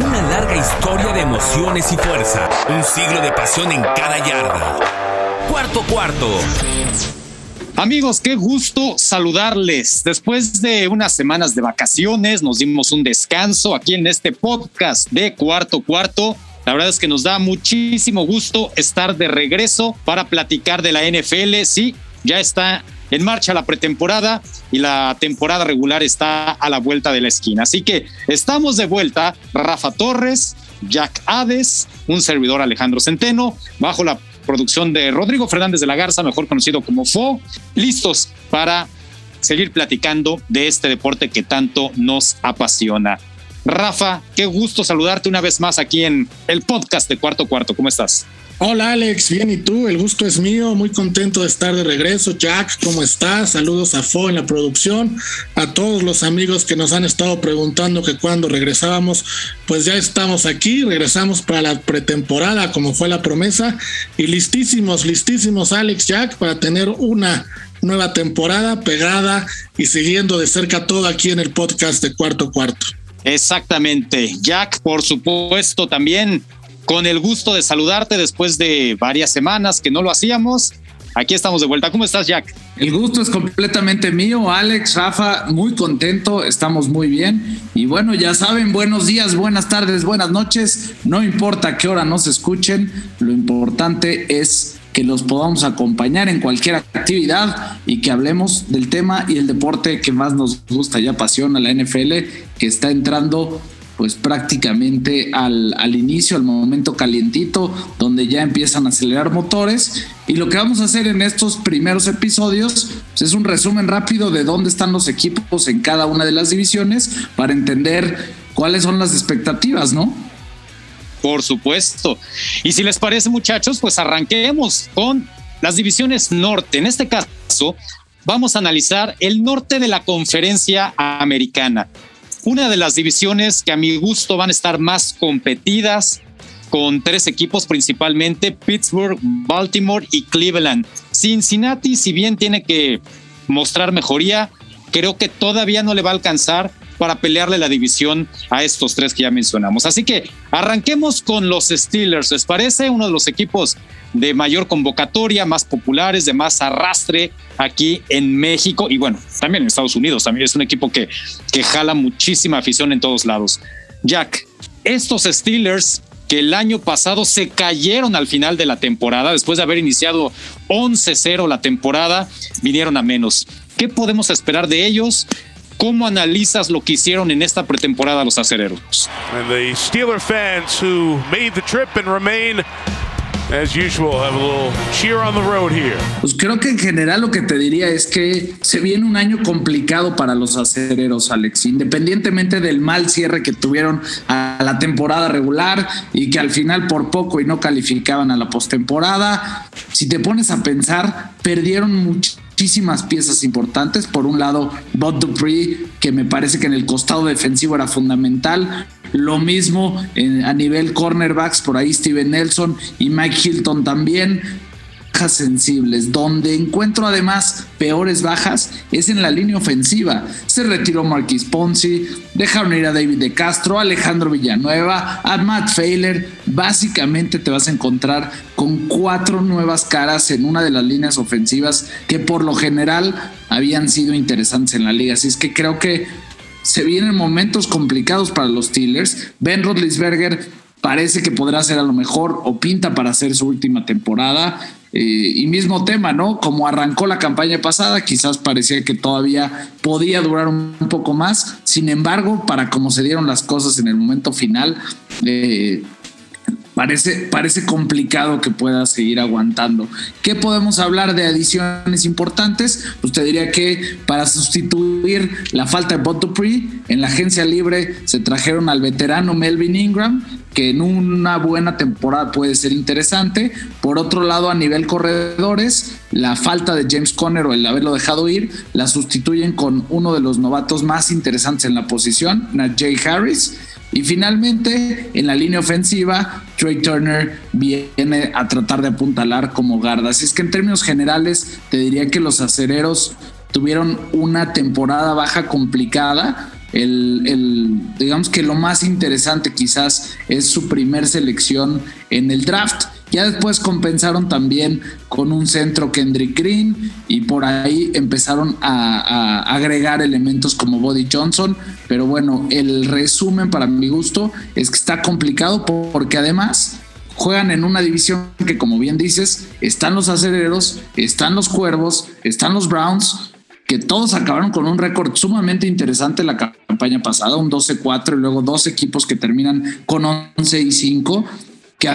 Una larga historia de emociones y fuerza. Un siglo de pasión en cada yarda. Cuarto cuarto. Amigos, qué gusto saludarles. Después de unas semanas de vacaciones, nos dimos un descanso aquí en este podcast de Cuarto Cuarto. La verdad es que nos da muchísimo gusto estar de regreso para platicar de la NFL. Sí, ya está en marcha la pretemporada y la temporada regular está a la vuelta de la esquina. Así que estamos de vuelta, Rafa Torres, Jack Hades, un servidor Alejandro Centeno, bajo la producción de Rodrigo Fernández de la Garza, mejor conocido como Fo, listos para seguir platicando de este deporte que tanto nos apasiona. Rafa, qué gusto saludarte una vez más aquí en el podcast de Cuarto Cuarto. ¿Cómo estás? Hola Alex, bien y tú, el gusto es mío, muy contento de estar de regreso. Jack, ¿cómo estás? Saludos a Fo en la producción, a todos los amigos que nos han estado preguntando que cuando regresábamos, pues ya estamos aquí, regresamos para la pretemporada como fue la promesa. Y listísimos, listísimos Alex, Jack, para tener una nueva temporada pegada y siguiendo de cerca todo aquí en el podcast de Cuarto Cuarto. Exactamente, Jack, por supuesto también con el gusto de saludarte después de varias semanas que no lo hacíamos. Aquí estamos de vuelta. ¿Cómo estás, Jack? El gusto es completamente mío, Alex, Rafa, muy contento, estamos muy bien. Y bueno, ya saben, buenos días, buenas tardes, buenas noches. No importa qué hora nos escuchen, lo importante es que los podamos acompañar en cualquier actividad y que hablemos del tema y el deporte que más nos gusta y apasiona, la NFL, que está entrando pues prácticamente al, al, inicio, al momento calientito, donde ya empiezan a acelerar motores. Y lo que vamos a hacer en estos primeros episodios pues es un resumen rápido de dónde están los equipos en cada una de las divisiones para entender cuáles son las expectativas, ¿no? Por supuesto. Y si les parece, muchachos, pues arranquemos con las divisiones norte. En este caso, vamos a analizar el norte de la conferencia americana una de las divisiones que a mi gusto van a estar más competidas con tres equipos principalmente, Pittsburgh, Baltimore y Cleveland. Cincinnati, si bien tiene que mostrar mejoría, creo que todavía no le va a alcanzar para pelearle la división a estos tres que ya mencionamos. Así que arranquemos con los Steelers. ¿Les parece? Uno de los equipos de mayor convocatoria, más populares, de más arrastre aquí en México y bueno, también en Estados Unidos. También es un equipo que, que jala muchísima afición en todos lados. Jack, estos Steelers que el año pasado se cayeron al final de la temporada, después de haber iniciado 11-0 la temporada, vinieron a menos. ¿Qué podemos esperar de ellos? ¿Cómo analizas lo que hicieron en esta pretemporada los acereros? And the Steeler fans who made the trip and remain As usual, have a little cheer on the road here. Pues creo que en general lo que te diría es que se viene un año complicado para los acereros, Alex. Independientemente del mal cierre que tuvieron a la temporada regular y que al final por poco y no calificaban a la postemporada, si te pones a pensar, perdieron mucho muchísimas piezas importantes. Por un lado, Bob Dupree, que me parece que en el costado defensivo era fundamental. Lo mismo a nivel cornerbacks, por ahí Steven Nelson y Mike Hilton también sensibles. Donde encuentro además peores bajas es en la línea ofensiva. Se retiró Marquis Ponzi, dejaron ir a David de Castro, Alejandro Villanueva, a Matt Failer. Básicamente te vas a encontrar con cuatro nuevas caras en una de las líneas ofensivas que por lo general habían sido interesantes en la liga. Así es que creo que se vienen momentos complicados para los Steelers. Ben Roethlisberger parece que podrá ser a lo mejor o pinta para hacer su última temporada. Eh, y mismo tema, ¿no? Como arrancó la campaña pasada, quizás parecía que todavía podía durar un, poco más. Sin embargo, para cómo se dieron las cosas en el momento final, eh, Parece, parece, complicado que pueda seguir aguantando. ¿Qué podemos hablar de adiciones importantes? Pues te diría que para sustituir la falta de Bob Dupree, en la agencia libre se trajeron al veterano Melvin Ingram, que en una buena temporada puede ser interesante. Por otro lado, a nivel corredores, la falta de James Conner o el haberlo dejado ir, la sustituyen con uno de los novatos más interesantes en la posición, Najee Harris. Y finalmente, en la línea ofensiva, Trey Turner viene a tratar de apuntalar como garda. Así es que en términos generales, te diría que los acereros tuvieron una temporada baja complicada, el, digamos que lo más interesante quizás es su primer selección en el draft. Ya después compensaron también con un centro Kendrick Green y por ahí empezaron a, agregar elementos como Body Johnson. Pero bueno, el resumen para mi gusto es que está complicado porque además juegan en una división que como bien dices, están los acereros, están los cuervos, están los Browns, que todos acabaron con un récord sumamente interesante la campaña pasada, un 12-4 y luego dos equipos que terminan con 11 y 5, que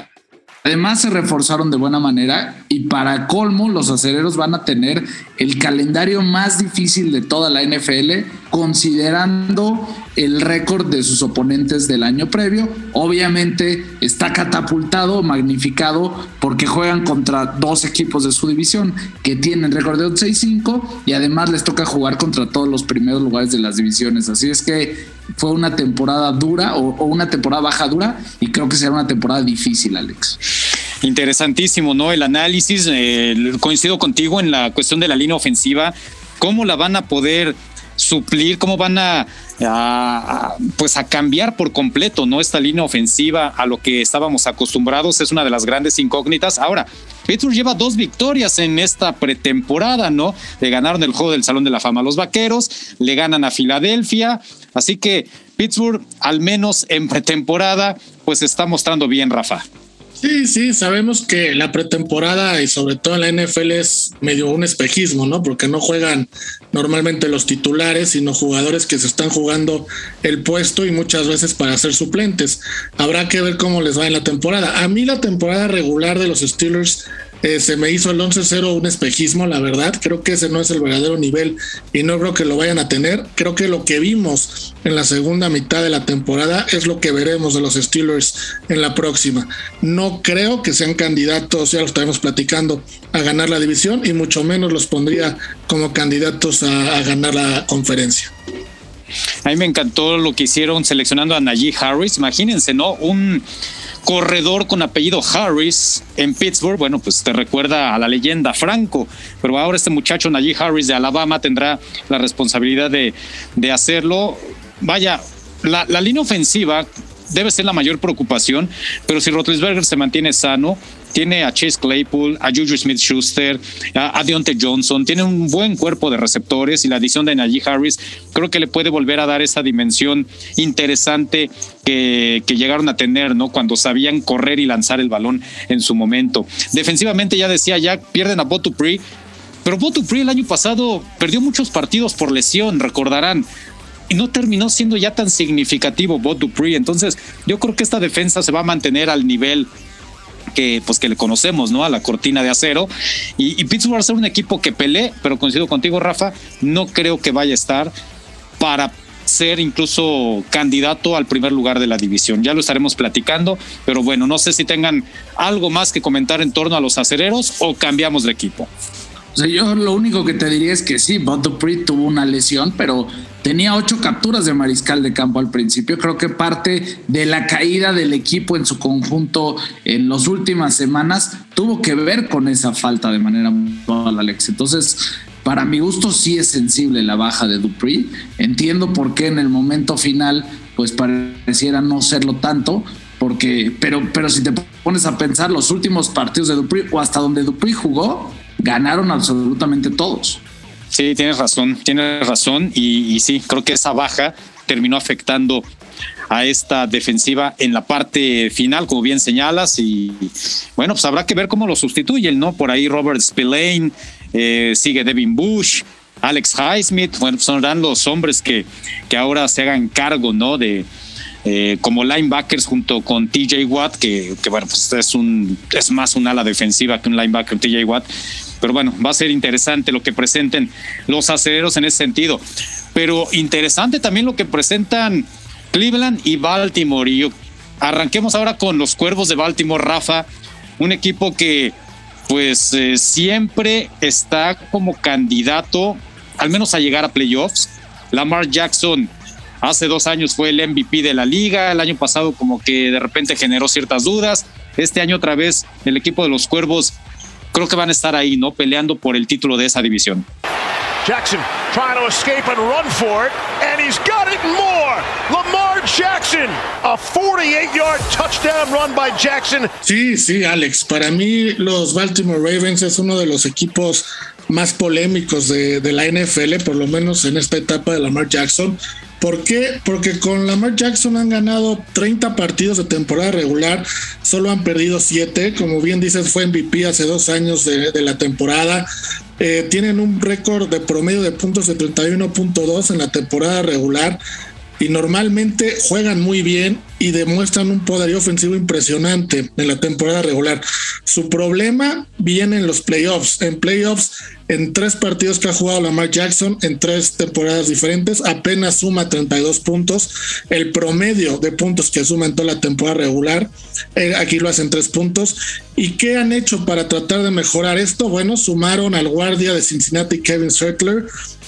Además se reforzaron de buena manera y para colmo los acereros van a tener el calendario más difícil de toda la NFL considerando el récord de sus oponentes del año previo. Obviamente está catapultado, magnificado porque juegan contra dos equipos de su división que tienen récord de 11 y 5 y además les toca jugar contra todos los primeros lugares de las divisiones. Así es que fue una temporada dura o, una temporada baja dura y creo que será una temporada difícil, Alex. Interesantísimo, ¿no? El análisis, eh, coincido contigo en la cuestión de la línea ofensiva, cómo la van a poder suplir, cómo van a, pues a cambiar por completo, ¿no? Esta línea ofensiva a lo que estábamos acostumbrados es una de las grandes incógnitas. Ahora, Pittsburgh lleva dos victorias en esta pretemporada, ¿no? Le ganaron el juego del Salón de la Fama a los Vaqueros, le ganan a Filadelfia, así que Pittsburgh, al menos en pretemporada, pues está mostrando bien, Rafa. Sí, sí, sabemos que la pretemporada y sobre todo en la NFL es medio un espejismo, ¿no? Porque no juegan normalmente los titulares, sino jugadores que se están jugando el puesto y muchas veces para ser suplentes. Habrá que ver cómo les va en la temporada. A mí la temporada regular de los Steelers eh, se me hizo el 11-0 un espejismo, la verdad. Creo que ese no es el verdadero nivel y no creo que lo vayan a tener. Creo que lo que vimos en la segunda mitad de la temporada es lo que veremos de los Steelers en la próxima. No creo que sean candidatos, ya lo estaremos platicando, a ganar la división y mucho menos los pondría como candidatos a, a ganar la conferencia. A mí me encantó lo que hicieron seleccionando a Najee Harris. Imagínense, ¿no? Un corredor con apellido Harris en Pittsburgh, bueno, pues te recuerda a la leyenda Franco, pero ahora este muchacho Najee Harris de Alabama tendrá la responsabilidad de, de hacerlo. Vaya, la, la línea ofensiva debe ser la mayor preocupación, pero si Rotlisberger se mantiene sano, tiene a Chase Claypool, a Juju Smith Schuster, a, Deontay Johnson, tiene un buen cuerpo de receptores y la adición de Najee Harris creo que le puede volver a dar esa dimensión interesante que, llegaron a tener, ¿no? Cuando sabían correr y lanzar el balón en su momento. Defensivamente, ya decía Jack, pierden a Botupri, pero Botupri el año pasado perdió muchos partidos por lesión, recordarán y no terminó siendo ya tan significativo Bob Dupree. Entonces, yo creo que esta defensa se va a mantener al nivel que pues que le conocemos, ¿no? A la cortina de acero. Y, Pittsburgh va a ser un equipo que pelee, pero coincido contigo, Rafa, no creo que vaya a estar para ser incluso candidato al primer lugar de la división. Ya lo estaremos platicando, pero bueno, no sé si tengan algo más que comentar en torno a los acereros o cambiamos de equipo. O sea, yo lo único que te diría es que sí, Bob Dupree tuvo una lesión, pero tenía ocho capturas de mariscal de campo al principio. Creo que parte de la caída del equipo en su conjunto en las últimas semanas tuvo que ver con esa falta de manera la Alex. Entonces, para mi gusto sí es sensible la baja de Dupree. Entiendo por qué en el momento final pues pareciera no serlo tanto, porque pero pero si te pones a pensar los últimos partidos de Dupree o hasta donde Dupree jugó, ganaron absolutamente todos. Sí, tienes razón, tienes razón. Y, sí, creo que esa baja terminó afectando a esta defensiva en la parte final, como bien señalas. Y bueno, pues habrá que ver cómo lo sustituyen, ¿no? Por ahí Robert Spillane, eh, sigue Devin Bush, Alex Highsmith. Bueno, pues son los hombres que, que ahora se hagan cargo, ¿no? De, eh, como linebackers junto con TJ Watt, que, que, bueno, pues es un es más un ala defensiva que un linebacker TJ Watt, pero bueno, va a ser interesante lo que presenten los acereros en ese sentido. Pero interesante también lo que presentan Cleveland y Baltimore. Y arranquemos ahora con los Cuervos de Baltimore, Rafa, un equipo que pues eh, siempre está como candidato al menos a llegar a playoffs. Lamar Jackson hace dos años fue el MVP de la liga, el año pasado como que de repente generó ciertas dudas. Este año otra vez el equipo de los Cuervos creo que van a estar ahí, ¿no? Peleando por el título de esa división. Jackson trying to escape and run for it, and he's got it more. Lamar Jackson, a 48-yard touchdown run by Jackson. Sí, sí, Alex. Para mí, los Baltimore Ravens es uno de los equipos más polémicos de, de la NFL, por lo menos en esta etapa de Lamar Jackson. ¿Por qué? Porque con Lamar Jackson han ganado 30 partidos de temporada regular, solo han perdido 7. Como bien dices, fue MVP hace dos años de, la temporada. Eh, tienen un récord de promedio de puntos de 31.2 en la temporada regular y normalmente juegan muy bien y demuestran un poderío ofensivo impresionante en la temporada regular. Su problema viene en los playoffs. En playoffs, en tres partidos que ha jugado Lamar Jackson, en tres temporadas diferentes, apenas suma 32 puntos. El promedio de puntos que suma en toda la temporada regular, eh, aquí lo hacen tres puntos. ¿Y qué han hecho para tratar de mejorar esto? Bueno, sumaron al guardia de Cincinnati, Kevin Circler,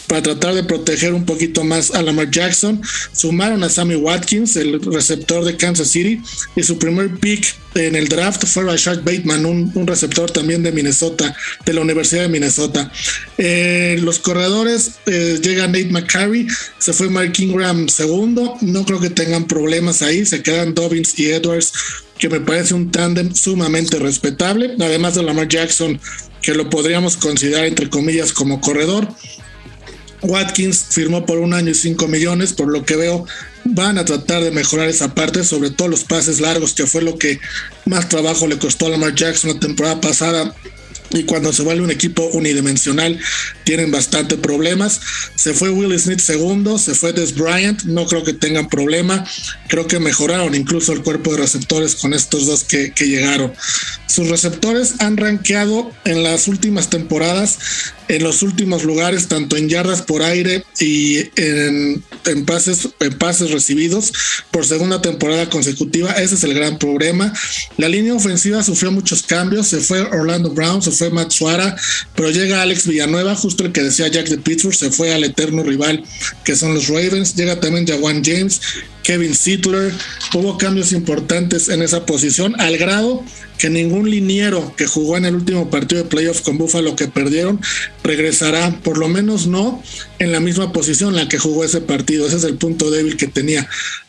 para tratar de proteger un poquito más a Lamar Jackson. Sumaron a Sammy Watkins, el receptor de Kansas City, y su primer pick en el draft fue Rashad Bateman, un, receptor también de Minnesota, de la Universidad de Minnesota. Eh, los corredores eh, llega Nate McCarry, se fue Mark Ingram segundo, no creo que tengan problemas ahí, se quedan Dobbins y Edwards, que me parece un tándem sumamente respetable, además de Lamar Jackson, que lo podríamos considerar entre comillas como corredor. Watkins firmó por un año y cinco millones, por lo que veo van a tratar de mejorar esa parte, sobre todo los pases largos, que fue lo que más trabajo le costó a Lamar Jackson la temporada pasada y cuando se vuelve un equipo unidimensional tienen bastante problemas. Se fue Will Smith segundo, se fue Des Bryant, no creo que tengan problema, creo que mejoraron incluso el cuerpo de receptores con estos dos que, llegaron. Sus receptores han rankeado en las últimas temporadas en los últimos lugares, tanto en yardas por aire y en, en, pases, en pases recibidos por segunda temporada consecutiva. Ese es el gran problema. La línea ofensiva sufrió muchos cambios. Se fue Orlando Brown, se fue Matt Suara, pero llega Alex Villanueva, el que decía Jack de Pittsburgh, se fue al eterno rival que son los Ravens. Llega también Jawan James, Kevin Sittler. Hubo cambios importantes en esa posición, al grado que ningún liniero que jugó en el último partido de playoff con Buffalo que perdieron regresará, por lo menos no en la misma posición en la que jugó ese partido. Ese es el punto débil que tenía.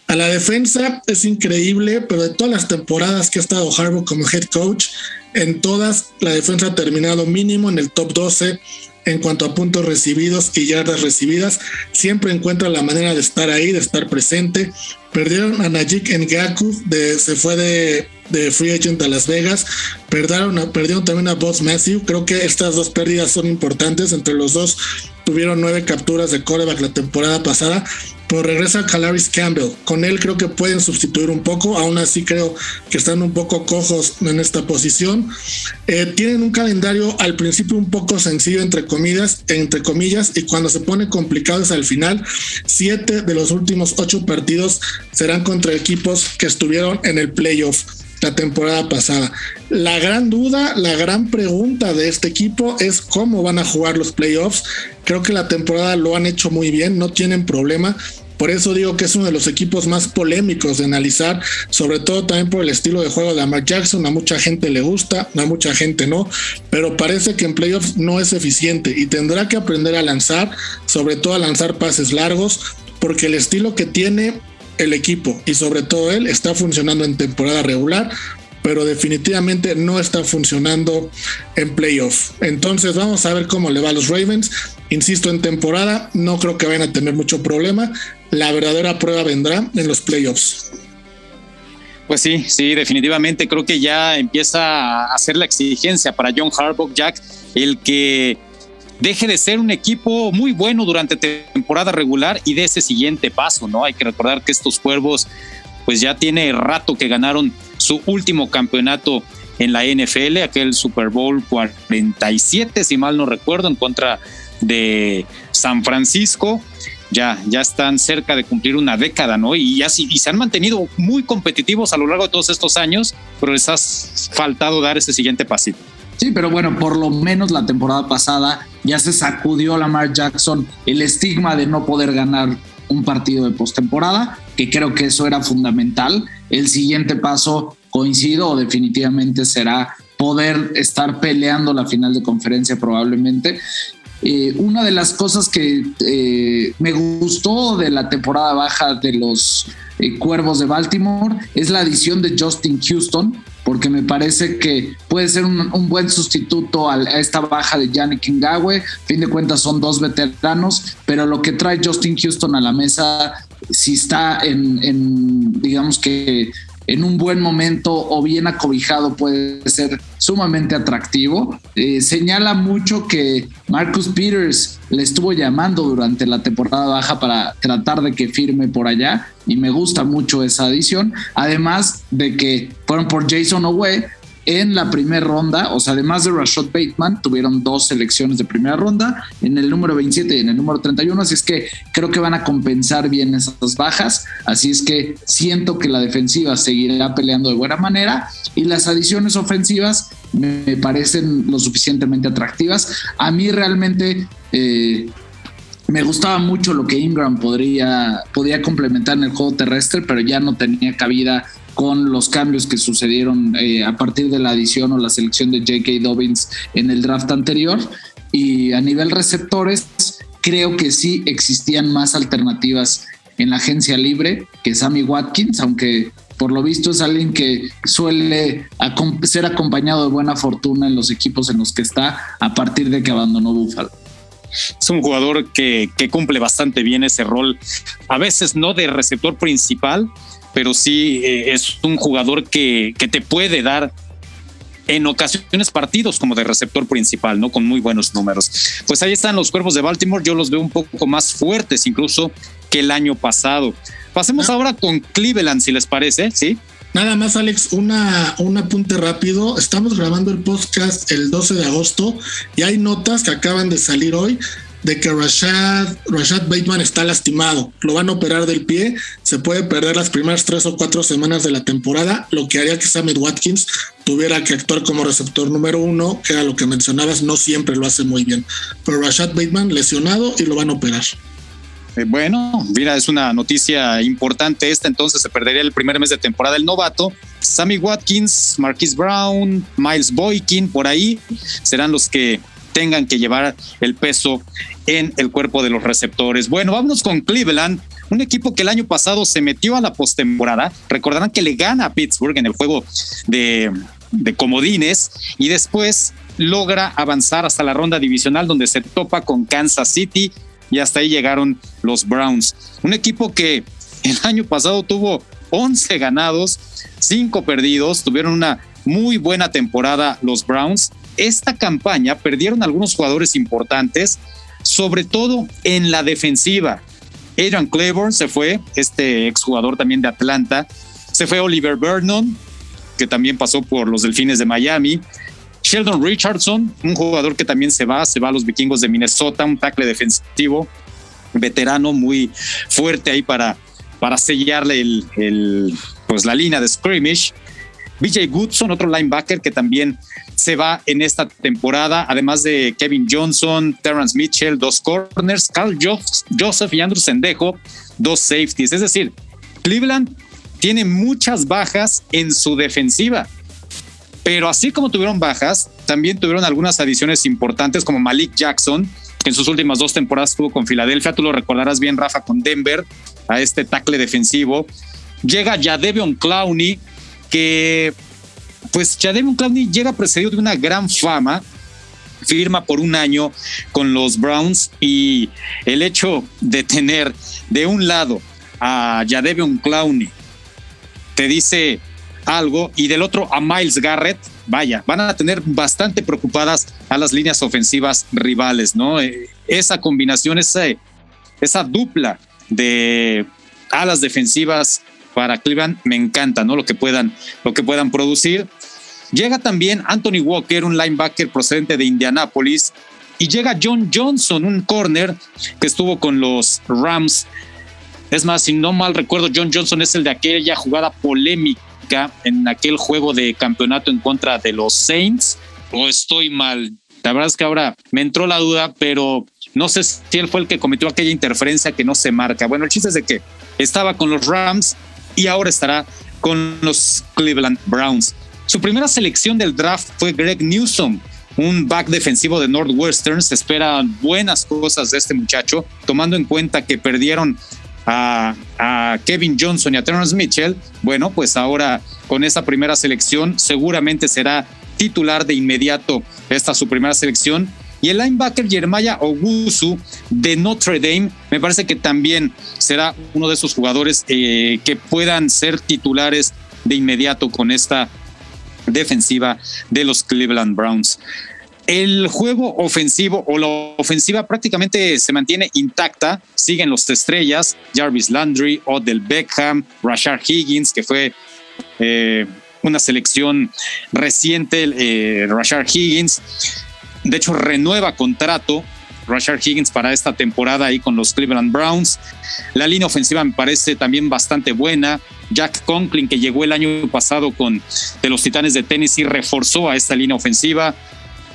A la defensa es increíble, pero de todas las temporadas que ha estado Harbaugh como head coach, en todas la defensa ha terminado mínimo en el top 12 en cuanto a puntos recibidos y yardas recibidas. Siempre encuentra la manera de estar ahí, de estar presente. Perdieron a Najik Ngaku, de, se fue de, free agent a Las Vegas. Perdieron, perdieron también a Boss Matthew. Creo que estas dos pérdidas son importantes. Entre los dos tuvieron nueve capturas de coreback la temporada pasada. Pero regresa Calaris Campbell. Con él creo que pueden sustituir un poco. Aún así creo que están un poco cojos en esta posición. Eh, tienen un calendario al principio un poco sencillo entre comillas, entre comillas, y cuando se pone complicado es al final. Siete de los últimos ocho partidos serán contra equipos que estuvieron en el playoff la temporada pasada. La gran duda, la gran pregunta de este equipo es cómo van a jugar los playoffs. Creo que la temporada lo han hecho muy bien, no tienen problema. Por eso digo que es uno de los equipos más polémicos de analizar, sobre todo también por el estilo de juego de Lamar Jackson. A mucha gente le gusta, a mucha gente no, pero parece que en playoffs no es eficiente y tendrá que aprender a lanzar, sobre todo a lanzar pases largos, porque el estilo que tiene el equipo y sobre todo él está funcionando en temporada regular, pero definitivamente no está funcionando en playoff. Entonces vamos a ver cómo le va a los Ravens. Insisto, en temporada no creo que vayan a tener mucho problema. La verdadera prueba vendrá en los playoffs. Pues sí, sí, definitivamente creo que ya empieza a hacer la exigencia para John Harbaugh, Jack, el que deje de ser un equipo muy bueno durante temporada regular y de ese siguiente paso, ¿no? Hay que recordar que estos cuervos, pues ya tiene rato que ganaron su último campeonato en la NFL, aquel Super Bowl 47, si mal no recuerdo, en contra de San Francisco. Ya, ya están cerca de cumplir una década, ¿no? Y, ya, y se han mantenido muy competitivos a lo largo de todos estos años, pero les ha faltado dar ese siguiente pasito. Sí, pero bueno, por lo menos la temporada pasada ya se sacudió Lamar Jackson el estigma de no poder ganar un partido de postemporada, que creo que eso era fundamental. El siguiente paso, coincido, definitivamente será poder estar peleando la final de conferencia probablemente. eh, una de las cosas que eh, me gustó de la temporada baja de los eh, Cuervos de Baltimore es la adición de Justin Houston, porque me parece que puede ser un, buen sustituto a, esta baja de Yannick Ngawwe. Fin de cuentas son dos veteranos, pero lo que trae Justin Houston a la mesa, si está en digamos que en un buen momento o bien acobijado puede ser sumamente atractivo. Eh, señala mucho que Marcus Peters le estuvo llamando durante la temporada baja para tratar de que firme por allá y me gusta mucho esa adición. Además de que fueron por Jason Owe, en la primera ronda, o sea, además de Rashad Bateman, tuvieron dos selecciones de primera ronda, en el número 27 y en el número 31, así es que creo que van a compensar bien esas bajas, así es que siento que la defensiva seguirá peleando de buena manera y las adiciones ofensivas me parecen lo suficientemente atractivas. A mí realmente... Eh, me gustaba mucho lo que Ingram podría, podía complementar en el juego terrestre, pero ya no tenía cabida con los cambios que sucedieron eh, a partir de la adición o la selección de J.K. Dobbins en el draft anterior. Y a nivel receptores, creo que sí existían más alternativas en la agencia libre que Sammy Watkins, aunque por lo visto es alguien que suele ser acompañado de buena fortuna en los equipos en los que está a partir de que abandonó Buffalo. Es un jugador que, que cumple bastante bien ese rol, a veces no de receptor principal, pero sí eh, es un jugador que, que te puede dar en ocasiones partidos como de receptor principal, ¿no? Con muy buenos números. Pues ahí están los cuervos de Baltimore, yo los veo un poco más fuertes incluso que el año pasado. Pasemos ah. ahora con Cleveland, si les parece, ¿sí? Nada más, Alex, una, un apunte rápido. Estamos grabando el podcast el 12 de agosto y hay notas que acaban de salir hoy de que Rashad, Rashad Bateman está lastimado, lo van a operar del pie, se puede perder las primeras tres o cuatro semanas de la temporada, lo que haría que Sammy Watkins tuviera que actuar como receptor número uno, que era lo que mencionabas, no siempre lo hace muy bien. Pero Rashad Bateman lesionado y lo van a operar. Eh, bueno, mira, es una noticia importante esta, entonces se perdería el primer mes de temporada el novato. Sammy Watkins, Marquis Brown, Miles Boykin, por ahí serán los que tengan que llevar el peso en el cuerpo de los receptores. Bueno, vámonos con Cleveland, un equipo que el año pasado se metió a la postemporada. Recordarán que le gana a Pittsburgh en el juego de, comodines y después logra avanzar hasta la ronda divisional donde se topa con Kansas City y hasta ahí llegaron los Browns. Un equipo que el año pasado tuvo 11 ganados, 5 perdidos, tuvieron una muy buena temporada los Browns esta campaña perdieron algunos jugadores importantes, sobre todo en la defensiva. Adrian Claiborne se fue, este exjugador también de Atlanta. Se fue Oliver Vernon, que también pasó por los Delfines de Miami. Sheldon Richardson, un jugador que también se va, se va a los vikingos de Minnesota, un tackle defensivo, veterano muy fuerte ahí para, para sellarle el, pues la línea de scrimmage. BJ Goodson, otro linebacker que también se va en esta temporada, además de Kevin Johnson, Terrence Mitchell, dos corners, Carl Joseph y Andrew Sendejo, dos safeties. Es decir, Cleveland tiene muchas bajas en su defensiva. Pero así como tuvieron bajas, también tuvieron algunas adiciones importantes como Malik Jackson, que en sus últimas dos temporadas estuvo con Filadelfia. Tú lo recordarás bien, Rafa, con Denver, a este tackle defensivo. Llega Jadevion Clowney, que pues Jadavion Clowney llega precedido de una gran fama, firma por un año con los Browns y el hecho de tener de un lado a Jadevion Clowney te dice algo y del otro a Miles Garrett, vaya, van a tener bastante preocupadas a las líneas ofensivas rivales, ¿no? Eh, esa combinación, esa, esa dupla de alas defensivas para Cleveland me encanta, ¿no? Lo que puedan, lo que puedan producir. Llega también Anthony Walker, un linebacker procedente de Indianapolis, y llega John Johnson, un corner que estuvo con los Rams. Es más, si no mal recuerdo, John Johnson es el de aquella jugada polémica en aquel juego de campeonato en contra de los Saints. O estoy mal. La verdad es que ahora me entró la duda, pero no sé si él fue el que cometió aquella interferencia que no se marca. Bueno, el chiste es de que estaba con los Rams y ahora estará con los Cleveland Browns. Su primera selección del draft fue Greg Newsom, un back defensivo de Northwestern. Se esperan buenas cosas de este muchacho, tomando en cuenta que perdieron a, Kevin Johnson y a Terrence Mitchell. Bueno, pues ahora con esa primera selección seguramente será titular de inmediato esta su primera selección. Y el linebacker Jeremiah Ogusu de Notre Dame, me parece que también será uno de esos jugadores eh, que puedan ser titulares de inmediato con esta defensiva de los Cleveland Browns. El juego ofensivo o la ofensiva prácticamente se mantiene intacta. Siguen los estrellas, Jarvis Landry, Odell Beckham, Rashard Higgins, que fue eh, una selección reciente, eh, Rashard Higgins. De hecho, renueva contrato Rashard Higgins para esta temporada ahí con los Cleveland Browns. La línea ofensiva me parece también bastante buena. Jack Conklin, que llegó el año pasado con de los Titanes de Tennessee, reforzó a esta línea ofensiva.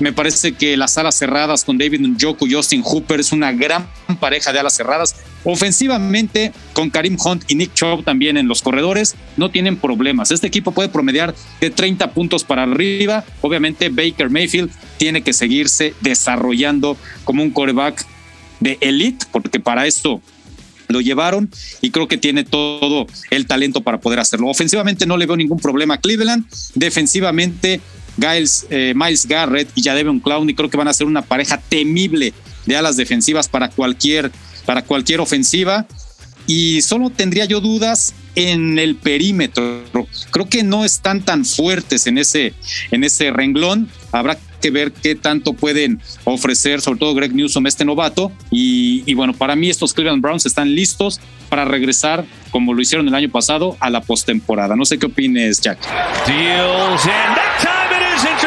Me parece que las alas cerradas con David Njoku y Austin Hooper es una gran pareja de alas cerradas. Ofensivamente, con Karim Hunt y Nick Chubb también en los corredores, no tienen problemas. Este equipo puede promediar de 30 puntos para arriba. Obviamente, Baker Mayfield tiene que seguirse desarrollando como un coreback de elite, porque para esto lo llevaron y creo que tiene todo el talento para poder hacerlo. Ofensivamente no le veo ningún problema a Cleveland. Defensivamente Giles, eh, Miles Garrett y Jadevon Clowney creo que van a ser una pareja temible de alas defensivas para cualquier, para cualquier ofensiva. Y solo tendría yo dudas en el perímetro. Creo que no están tan fuertes en ese, en ese renglón. Habrá que ver qué tanto pueden ofrecer, sobre todo Greg Newsom, este novato. Y, bueno, para mí estos Cleveland Browns están listos para regresar, como lo hicieron el año pasado, a la postemporada. No sé qué opines, Jack.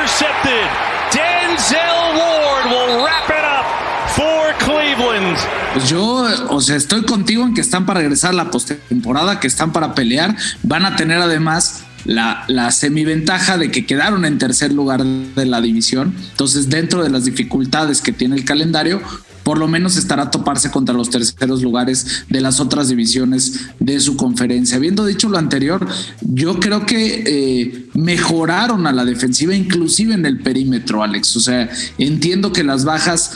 Denzel Ward will wrap it up for Cleveland. Pues yo, o sea, estoy contigo en que están para regresar la postemporada, que están para pelear. Van a tener además la, la semiventaja de que quedaron en tercer lugar de la división. Entonces, dentro de las dificultades que tiene el calendario, por lo menos estará a toparse contra los terceros lugares de las otras divisiones de su conferencia. Habiendo dicho lo anterior, yo creo que eh, mejoraron a la defensiva, inclusive en el perímetro, Alex. O sea, entiendo que las bajas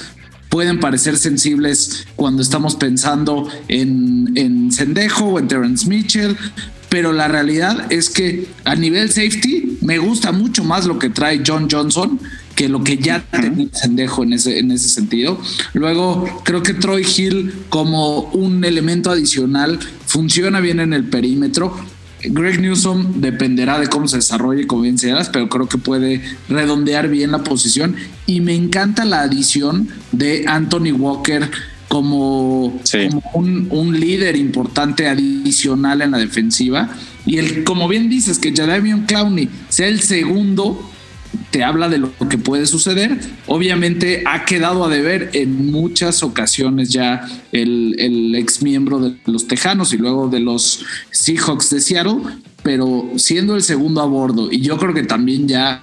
pueden parecer sensibles cuando estamos pensando en, en Sendejo o en Terrence Mitchell, pero la realidad es que a nivel safety me gusta mucho más lo que trae John Johnson que lo que ya tenía Sendejo en ese, en ese sentido. Luego, creo que Troy Hill como un elemento adicional funciona bien en el perímetro. Greg Newsom dependerá de cómo se desarrolle, como bien señalas, pero creo que puede redondear bien la posición. Y me encanta la adición de Anthony Walker como, un, un, líder importante adicional en la defensiva. Y el, como bien dices, que Jadavion Clowney sea el segundo te habla de lo que puede suceder. Obviamente ha quedado a deber en muchas ocasiones ya el, ex miembro de los Tejanos y luego de los Seahawks de Seattle, pero siendo el segundo a bordo y yo creo que también ya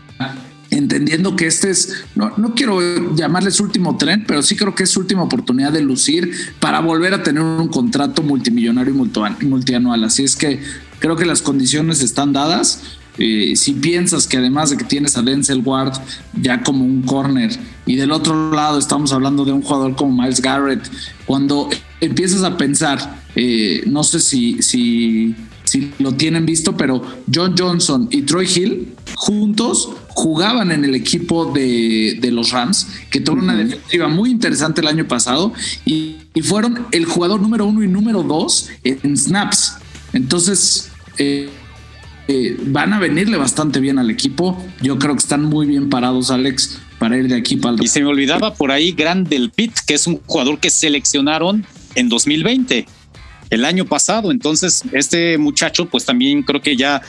entendiendo que este es, no, no quiero llamarle su último tren, pero sí creo que es su última oportunidad de lucir para volver a tener un contrato multimillonario y multianual. Así es que creo que las condiciones están dadas eh, si piensas que además de que tienes a Denzel Ward ya como un corner y del otro lado estamos hablando de un jugador como Miles Garrett, cuando empiezas a pensar, eh, no sé si, si, si lo tienen visto, pero John Johnson y Troy Hill juntos jugaban en el equipo de, los Rams, que tuvo una defensiva muy interesante el año pasado y, fueron el jugador número uno y número dos en snaps. Entonces, eh, eh, van a venirle bastante bien al equipo. Yo creo que están muy bien parados, Alex, para ir de aquí para el. Y se me olvidaba por ahí Grandel Pitt, que es un jugador que seleccionaron en 2020, el año pasado. Entonces, este muchacho, pues también creo que ya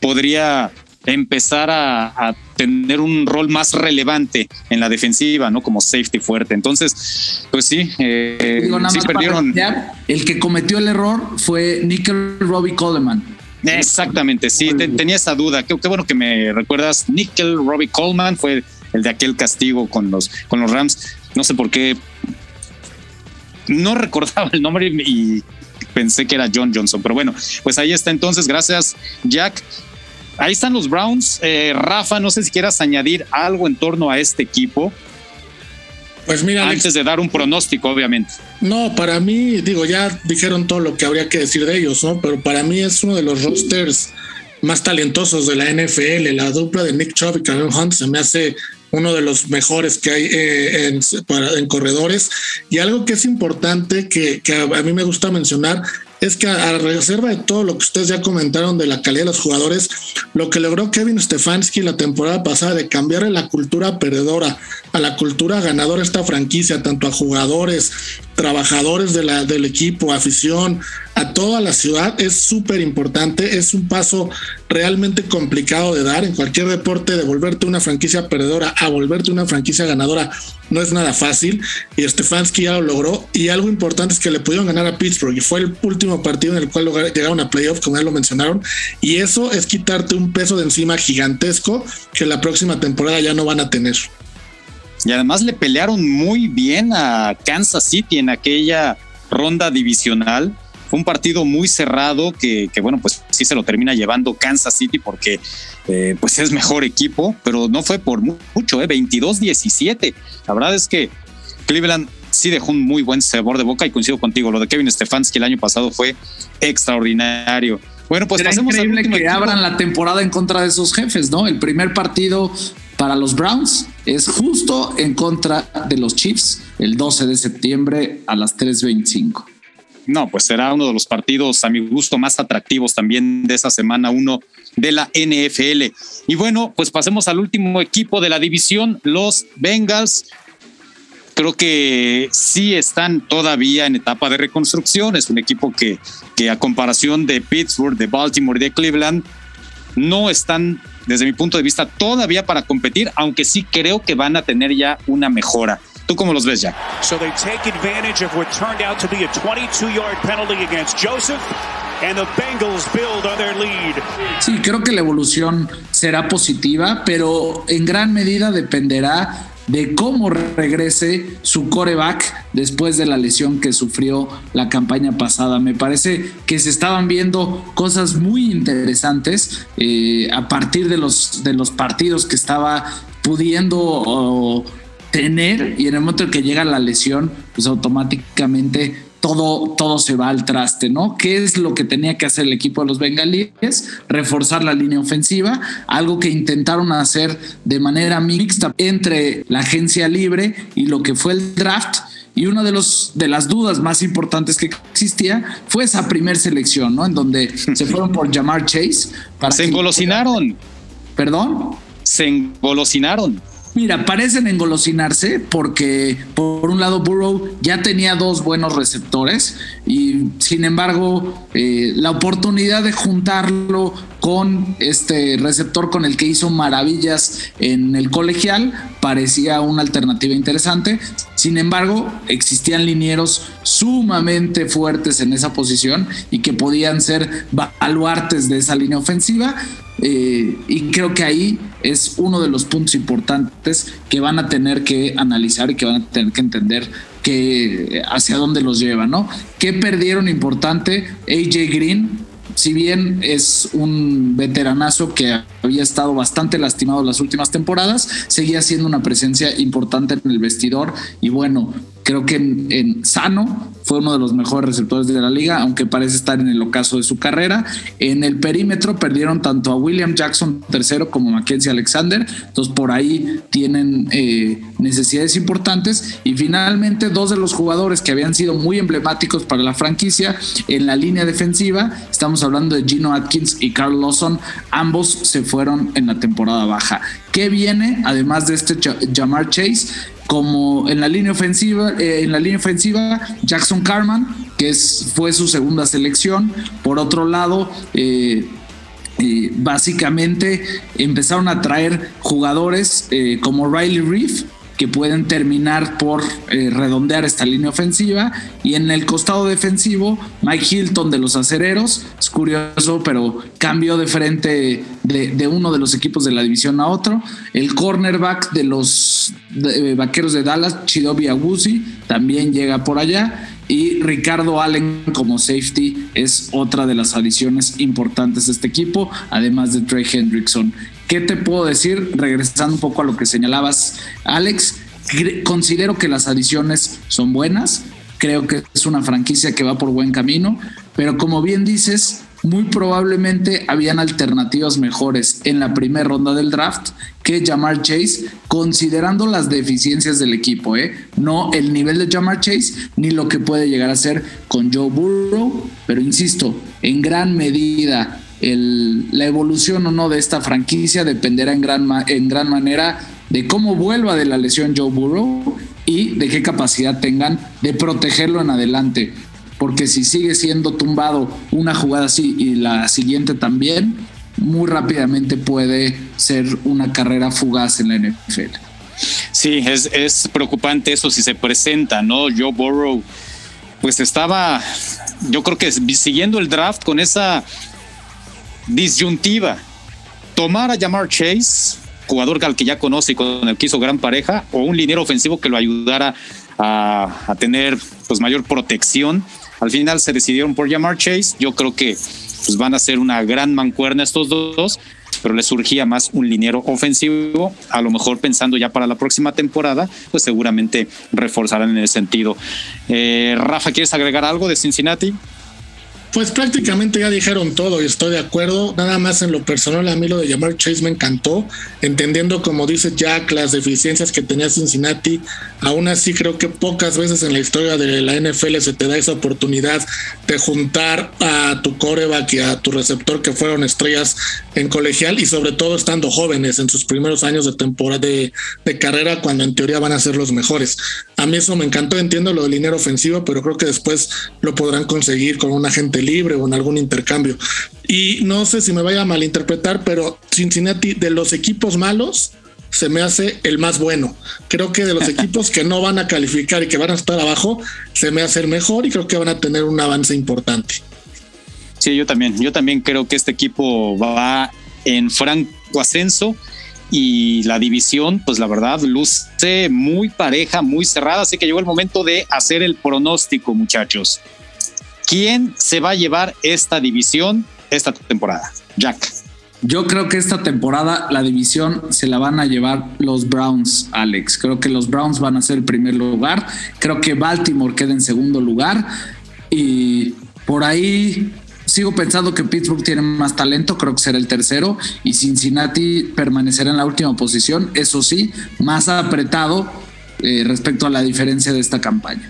podría empezar a, tener un rol más relevante en la defensiva, ¿no? Como safety fuerte. Entonces, pues sí, eh, sí perdieron. El que cometió el error fue Nickel Robbie Coleman Exactamente, sí, tenía esa duda. Qué, bueno que me recuerdas. Nickel Robbie Coleman fue el de aquel castigo con los, con los Rams. No sé por qué. No recordaba el nombre y pensé que era John Johnson, pero bueno, pues ahí está entonces. Gracias, Jack. ahí están los Browns. Eh, Rafa, no sé si quieras añadir algo en torno a este equipo. Pues mira, antes de dar un pronóstico, obviamente. No, para mí, digo, ya dijeron todo lo que habría que decir de ellos, ¿no? Pero para mí es uno de los rosters más talentosos de la NFL. La dupla de Nick Chubb y Karen Hunt se me hace uno de los mejores que hay eh, en, en, corredores. Y algo que es importante que, que a, mí me gusta mencionar es que a, reserva de todo lo que ustedes ya comentaron de la calidad de los jugadores, lo que logró Kevin Stefanski la temporada pasada de cambiar la cultura perdedora a la cultura ganadora esta franquicia, tanto a jugadores, trabajadores de la, del equipo, afición, a toda la ciudad, es súper importante, es un paso realmente complicado de dar en cualquier deporte, de volverte una franquicia perdedora a volverte una franquicia ganadora, no es nada fácil y Stefanski ya lo logró y algo importante es que le pudieron ganar a Pittsburgh y fue el último partido en el cual llegaron a playoffs, como ya lo mencionaron, y eso es quitarte un peso de encima gigantesco que la próxima temporada ya no van a tener. Y además le pelearon muy bien a Kansas City en aquella ronda divisional. Un partido muy cerrado que, bueno, pues sí se lo termina llevando Kansas City porque eh, pues es mejor equipo, pero no fue por mucho, eh, 22-17. La verdad es que Cleveland sí dejó un muy buen sabor de boca y coincido contigo, lo de Kevin Stefanski el año pasado fue extraordinario. Bueno, pues pasemos increíble que abran la temporada en contra de esos jefes, ¿no? El primer partido para los Browns es justo en contra de los Chiefs el 12 de septiembre a las 3.25. No, pues será uno de los partidos a mi gusto más atractivos también de esa semana uno de la NFL. Y bueno, pues pasemos al último equipo de la división, los Bengals. Creo que sí están todavía en etapa de reconstrucción. Es un equipo que, que a comparación de Pittsburgh, de Baltimore y de Cleveland, no están desde mi punto de vista, todavía para competir, aunque sí creo que van a tener ya una mejora. ¿Tú cómo los ves ya? So they take advantage of what turned out to be a 22-yard penalty against Joseph. And the Bengals build on their lead. Sí, creo que la evolución será positiva, pero en gran medida dependerá de cómo regrese su coreback después de la lesión que sufrió la campaña pasada. Me parece que se estaban viendo cosas muy interesantes eh, a partir de los, de los partidos que estaba pudiendo tener y en el momento en que llega la lesión, pues automáticamente todo, todo se va al traste, ¿no? ¿Qué es lo que tenía que hacer el equipo de los bengalíes? Reforzar la línea ofensiva, algo que intentaron hacer de manera mixta entre la agencia libre y lo que fue el draft. Y una de, los, de las dudas más importantes que existía fue esa primer selección, ¿no? En donde se fueron por Jamar Chase. Para se engolosinaron. ¿Perdón? Se engolosinaron. Mira, parecen engolosinarse porque por un lado Burrow ya tenía dos buenos receptores y sin embargo eh, la oportunidad de juntarlo con este receptor con el que hizo maravillas en el colegial parecía una alternativa interesante. Sin embargo, existían linieros sumamente fuertes en esa posición y que podían ser baluartes de esa línea ofensiva. Eh, y creo que ahí es uno de los puntos importantes que van a tener que analizar y que van a tener que entender que hacia dónde los lleva, ¿no? ¿Qué perdieron importante? AJ Green, si bien es un veteranazo que había estado bastante lastimado las últimas temporadas, seguía siendo una presencia importante en el vestidor y bueno, creo que en, sano fue uno de los mejores receptores de la liga, aunque parece estar en el ocaso de su carrera. En el perímetro perdieron tanto a William Jackson III como a Mackenzie Alexander, entonces por ahí tienen eh, necesidades importantes. Y finalmente dos de los jugadores que habían sido muy emblemáticos para la franquicia en la línea defensiva, estamos hablando de Gino Atkins y Carl Lawson, ambos se fueron en la temporada baja. ¿Qué viene además de este Jamar Chase? Como en la línea ofensiva, eh, en la línea ofensiva Jackson Carman, que es, fue su segunda selección. Por otro lado, eh, eh, básicamente empezaron a traer jugadores como Riley Reef, que pueden terminar por eh, redondear esta línea ofensiva. Y en el costado defensivo, Mike Hilton de los acereros, es curioso, pero cambió de frente de, uno de los equipos de la división a otro. El cornerback de los eh, vaqueros de Dallas, Chidobi Agusi, también llega por allá. y Ricardo Allen como safety es otra de las adiciones importantes de este equipo, además de Trey Hendrickson. ¿Qué te puedo decir? Regresando un poco a lo que señalabas, Alex, considero que las adiciones son buenas, creo que es una franquicia que va por buen camino, pero como bien dices, muy probablemente habían alternativas mejores en la primera ronda del draft que Jamar Chase, considerando las deficiencias del equipo, ¿eh? no el nivel de Jamar Chase ni lo que puede llegar a ser con Joe Burrow, pero insisto, en gran medida la evolución o no de esta franquicia dependerá en gran, en gran manera de cómo vuelva de la lesión Joe Burrow y de qué capacidad tengan de protegerlo en adelante porque si sigue siendo tumbado una jugada así y la siguiente también, muy rápidamente puede ser una carrera fugaz en la NFL. Sí, es, es preocupante eso si se presenta, ¿no? Joe Burrow, pues estaba, yo creo que siguiendo el draft con esa disyuntiva, tomar a Jamar Chase, jugador al que ya conoce y con el que hizo gran pareja, o un liniero ofensivo que lo ayudara a, a tener pues mayor protección al final se decidieron por llamar Chase. Yo creo que pues, van a ser una gran mancuerna estos dos, pero les surgía más un liniero ofensivo. A lo mejor pensando ya para la próxima temporada, pues seguramente reforzarán en ese sentido. Eh, Rafa, ¿quieres agregar algo de Cincinnati? Pues prácticamente ya dijeron todo y estoy de acuerdo. Nada más en lo personal, a mí lo de llamar Chase me encantó, entendiendo, como dice Jack, las deficiencias que tenía Cincinnati. Aún así, creo que pocas veces en la historia de la NFL se te da esa oportunidad de juntar a tu coreback y a tu receptor que fueron estrellas en colegial y sobre todo estando jóvenes en sus primeros años de temporada de, de carrera, cuando en teoría van a ser los mejores. A mí eso me encantó, entiendo lo del dinero ofensivo, pero creo que después lo podrán conseguir con una gente libre o en algún intercambio. Y no sé si me vaya a malinterpretar, pero Cincinnati de los equipos malos se me hace el más bueno. Creo que de los equipos que no van a calificar y que van a estar abajo, se me hace el mejor y creo que van a tener un avance importante. Sí, yo también. Yo también creo que este equipo va en franco ascenso y la división, pues la verdad, luce muy pareja, muy cerrada. Así que llegó el momento de hacer el pronóstico, muchachos. ¿Quién se va a llevar esta división esta temporada? Jack. Yo creo que esta temporada la división se la van a llevar los Browns, Alex. Creo que los Browns van a ser el primer lugar. Creo que Baltimore queda en segundo lugar. Y por ahí sigo pensando que Pittsburgh tiene más talento, creo que será el tercero. Y Cincinnati permanecerá en la última posición, eso sí, más apretado eh, respecto a la diferencia de esta campaña.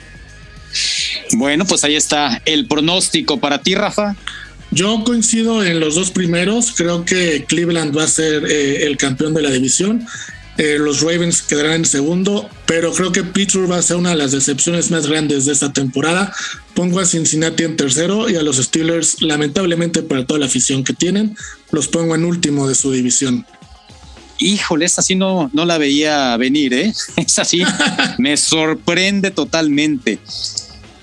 Bueno, pues ahí está el pronóstico para ti, Rafa. Yo coincido en los dos primeros. Creo que Cleveland va a ser eh, el campeón de la división. Eh, los Ravens quedarán en segundo, pero creo que Pittsburgh va a ser una de las decepciones más grandes de esta temporada. Pongo a Cincinnati en tercero y a los Steelers, lamentablemente para toda la afición que tienen, los pongo en último de su división. Híjole, esa sí no, no la veía venir, ¿eh? Esa sí me sorprende totalmente.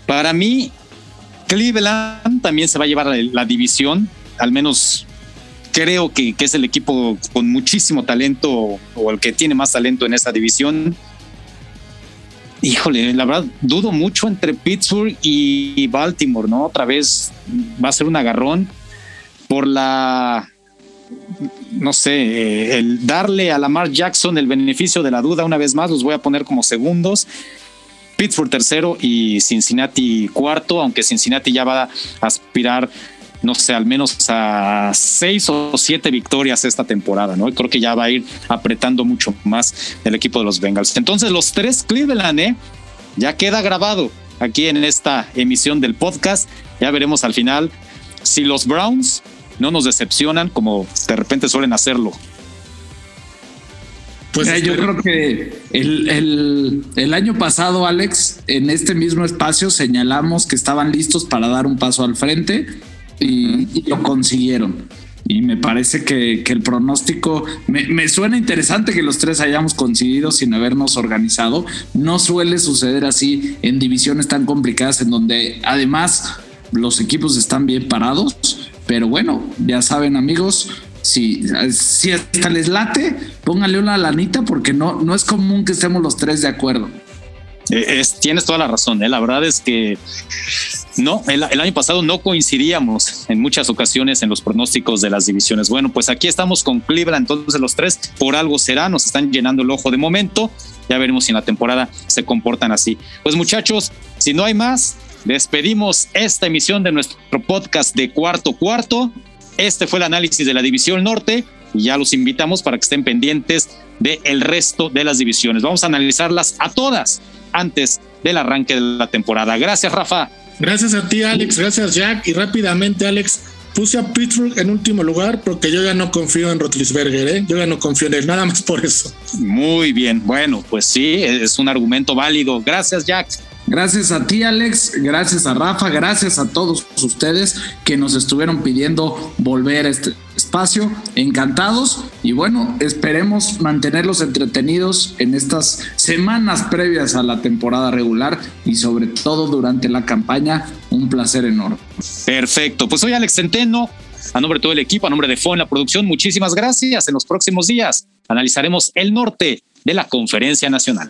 Para mí, Cleveland también se va a llevar la, división, al menos creo que, es el equipo con muchísimo talento o el que tiene más talento en esta división. Híjole, la verdad, dudo mucho entre Pittsburgh y Baltimore, ¿no? Otra vez va a ser un agarrón por la, no sé, eh, el darle a Lamar Jackson el beneficio de la duda una vez más, los voy a poner como segundos Pittsburgh tercero y Cincinnati cuarto, aunque Cincinnati ya va a aspirar no sé, al menos a seis o siete victorias esta temporada, ¿no? Creo que ya va a ir apretando mucho más el equipo de los Bengals. Entonces, los tres Cleveland, ¿eh? Ya queda grabado aquí en esta emisión del podcast. Ya veremos al final si los Browns no nos decepcionan como de repente suelen hacerlo pues yo creo que el, año pasado, Alex, en este mismo espacio señalamos que estaban listos para dar un paso al frente y, lo consiguieron. Y me parece que, el pronóstico me, me, suena interesante que los tres hayamos conseguido sin habernos organizado. No suele suceder así en divisiones tan complicadas en donde además los equipos están bien parados. Pero bueno, ya saben amigos, si, si hasta les late, póngale una lanita porque no, no es común que estemos los tres de acuerdo. Eh, es, tienes toda la razón. ¿eh? La verdad es que no, el, año pasado no coincidíamos en muchas ocasiones en los pronósticos de las divisiones. Bueno, pues aquí estamos con Cleveland, entonces los tres por algo será, nos están llenando el ojo de momento. Ya veremos si en la temporada se comportan así. Pues muchachos, si no hay más, despedimos esta emisión de nuestro podcast de cuarto cuarto. Este fue el análisis de la División Norte y ya los invitamos para que estén pendientes del el resto de las divisiones. Vamos a analizarlas a todas antes del arranque de la temporada. Gracias, Rafa. Gracias a ti, Alex. Gracias, Jack. Y rápidamente, Alex, puse a Pittsburgh en último lugar porque yo ya no confío en Rotlisberger, ¿eh? Yo ya no confío en él, nada más por eso. Muy bien. Bueno, pues sí, es un argumento válido. Gracias, Jack. Gracias a ti, Alex. Gracias a Rafa. Gracias a todos ustedes que nos estuvieron pidiendo volver a este espacio. Encantados. Y bueno, esperemos mantenerlos entretenidos en estas semanas previas a la temporada regular y sobre todo durante la campaña. Un placer enorme. Perfecto. Pues soy Alex Centeno. A nombre de todo el equipo, a nombre de FO en la producción, muchísimas gracias. En los próximos días analizaremos el norte de la Conferencia Nacional.